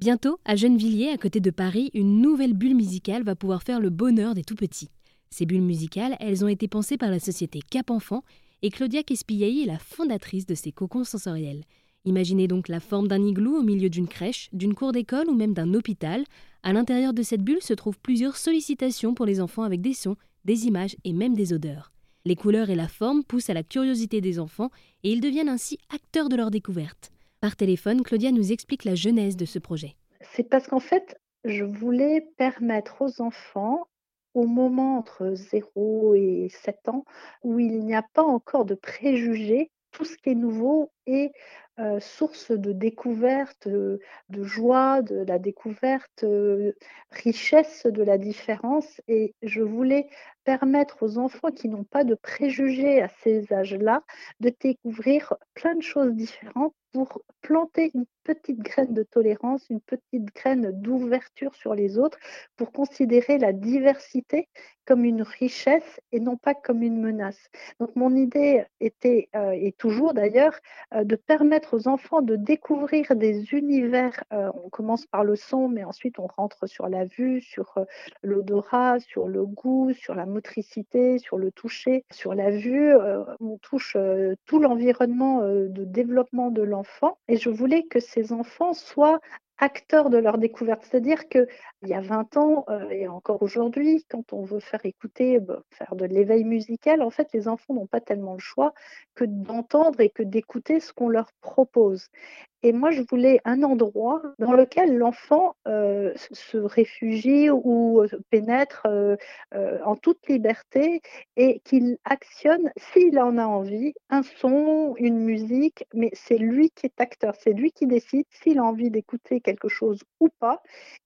Bientôt, à Gennevilliers, à côté de Paris, une nouvelle bulle musicale va pouvoir faire le bonheur des tout-petits. Ces bulles musicales, elles ont été pensées par la société Cap Enfant et Claudia Kespiaï est la fondatrice de ces cocons sensoriels. Imaginez donc la forme d'un igloo au milieu d'une crèche, d'une cour d'école ou même d'un hôpital. À l'intérieur de cette bulle se trouvent plusieurs sollicitations pour les enfants avec des sons, des images et même des odeurs. Les couleurs et la forme poussent à la curiosité des enfants et ils deviennent ainsi acteurs de leur découverte. Par téléphone, Claudia nous explique la genèse de ce projet. C'est parce qu'en fait, je voulais permettre aux enfants, au moment entre 0 et 7 ans, où il n'y a pas encore de préjugés, tout ce qui est nouveau source de découverte, de joie, de la découverte, richesse de la différence. Et je voulais permettre aux enfants qui n'ont pas de préjugés à ces âges-là de découvrir plein de choses différentes pour planter une petite graine de tolérance, une petite graine d'ouverture sur les autres, pour considérer la diversité comme une richesse et non pas comme une menace. Donc mon idée était, et toujours d'ailleurs, de permettre aux enfants de découvrir des univers. Euh, on commence par le son, mais ensuite on rentre sur la vue, sur euh, l'odorat, sur le goût, sur la motricité, sur le toucher, sur la vue. Euh, on touche tout l'environnement de développement de l'enfant. Et je voulais que ces enfants soient acteurs de leur découverte. C'est-à-dire qu'il y a 20 ans et encore aujourd'hui, quand on veut faire écouter, bah, faire de l'éveil musical, en fait, les enfants n'ont pas tellement le choix que d'entendre et que d'écouter ce qu'on leur propose. Et moi, je voulais un endroit dans lequel l'enfant euh, se réfugie ou pénètre euh, euh, en toute liberté et qu'il actionne, s'il en a envie, un son, une musique, mais c'est lui qui est acteur, c'est lui qui décide s'il a envie d'écouter quelque chose ou pas.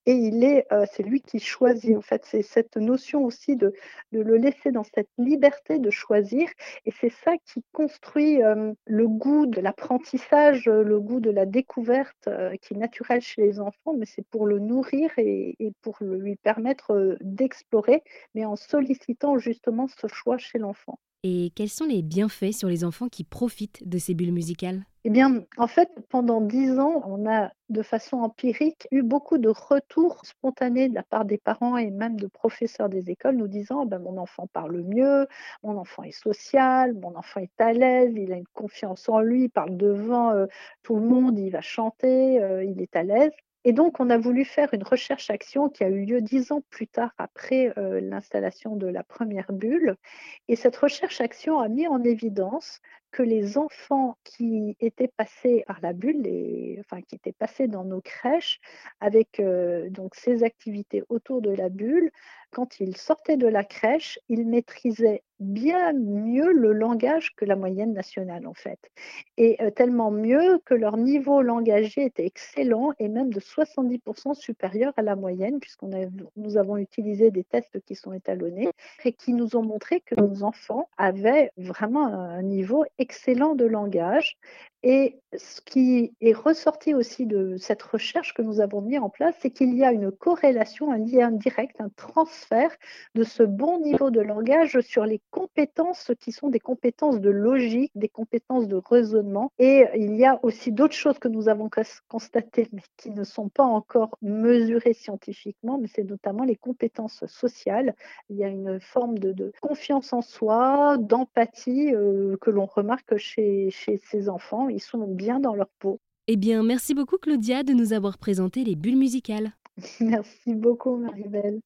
Et il est, c'est lui qui choisit. En fait, c'est cette notion aussi de, le laisser dans cette liberté de choisir. Et c'est ça qui construit le goût de l'apprentissage, le goût de la découverte euh, qui est naturelle chez les enfants, mais c'est pour le nourrir et, pour lui permettre euh, d'explorer, mais en sollicitant justement ce choix chez l'enfant. Et quels sont les bienfaits sur les enfants qui profitent de ces bulles musicales? Eh bien, en fait, pendant dix ans, on a de façon empirique eu beaucoup de retours spontanés de la part des parents et même de professeurs des écoles nous disant ben, mon enfant parle mieux, mon enfant est social, mon enfant est à l'aise, il a une confiance en lui, il parle devant euh, tout le monde, il va chanter, euh, il est à l'aise. Et donc, on a voulu faire une recherche-action qui a eu lieu dix ans plus tard après euh, l'installation de la première bulle. Et cette recherche-action a mis en évidence que les enfants qui étaient passés par la bulle, enfin qui étaient passés dans nos crèches avec euh, donc ces activités autour de la bulle, quand ils sortaient de la crèche, ils maîtrisaient bien mieux le langage que la moyenne nationale en fait. Et euh, tellement mieux que leur niveau langagier était excellent et même de 70% supérieur à la moyenne puisqu'on nous avons utilisé des tests qui sont étalonnés et qui nous ont montré que nos enfants avaient vraiment un niveau de langage et ce qui est ressorti aussi de cette recherche que nous avons mis en place, c'est qu'il y a une corrélation, un lien direct, un transfert de ce bon niveau de langage sur les compétences qui sont des compétences de logique, des compétences de raisonnement. Et il y a aussi d'autres choses que nous avons constatées, mais qui ne sont pas encore mesurées scientifiquement, mais c'est notamment les compétences sociales. Il y a une forme de, confiance en soi, d'empathie euh, que l'on remarque chez, chez ces enfants ils sont bien dans leur peau. Eh bien, merci beaucoup Claudia de nous avoir présenté les bulles musicales. Merci beaucoup Maribel.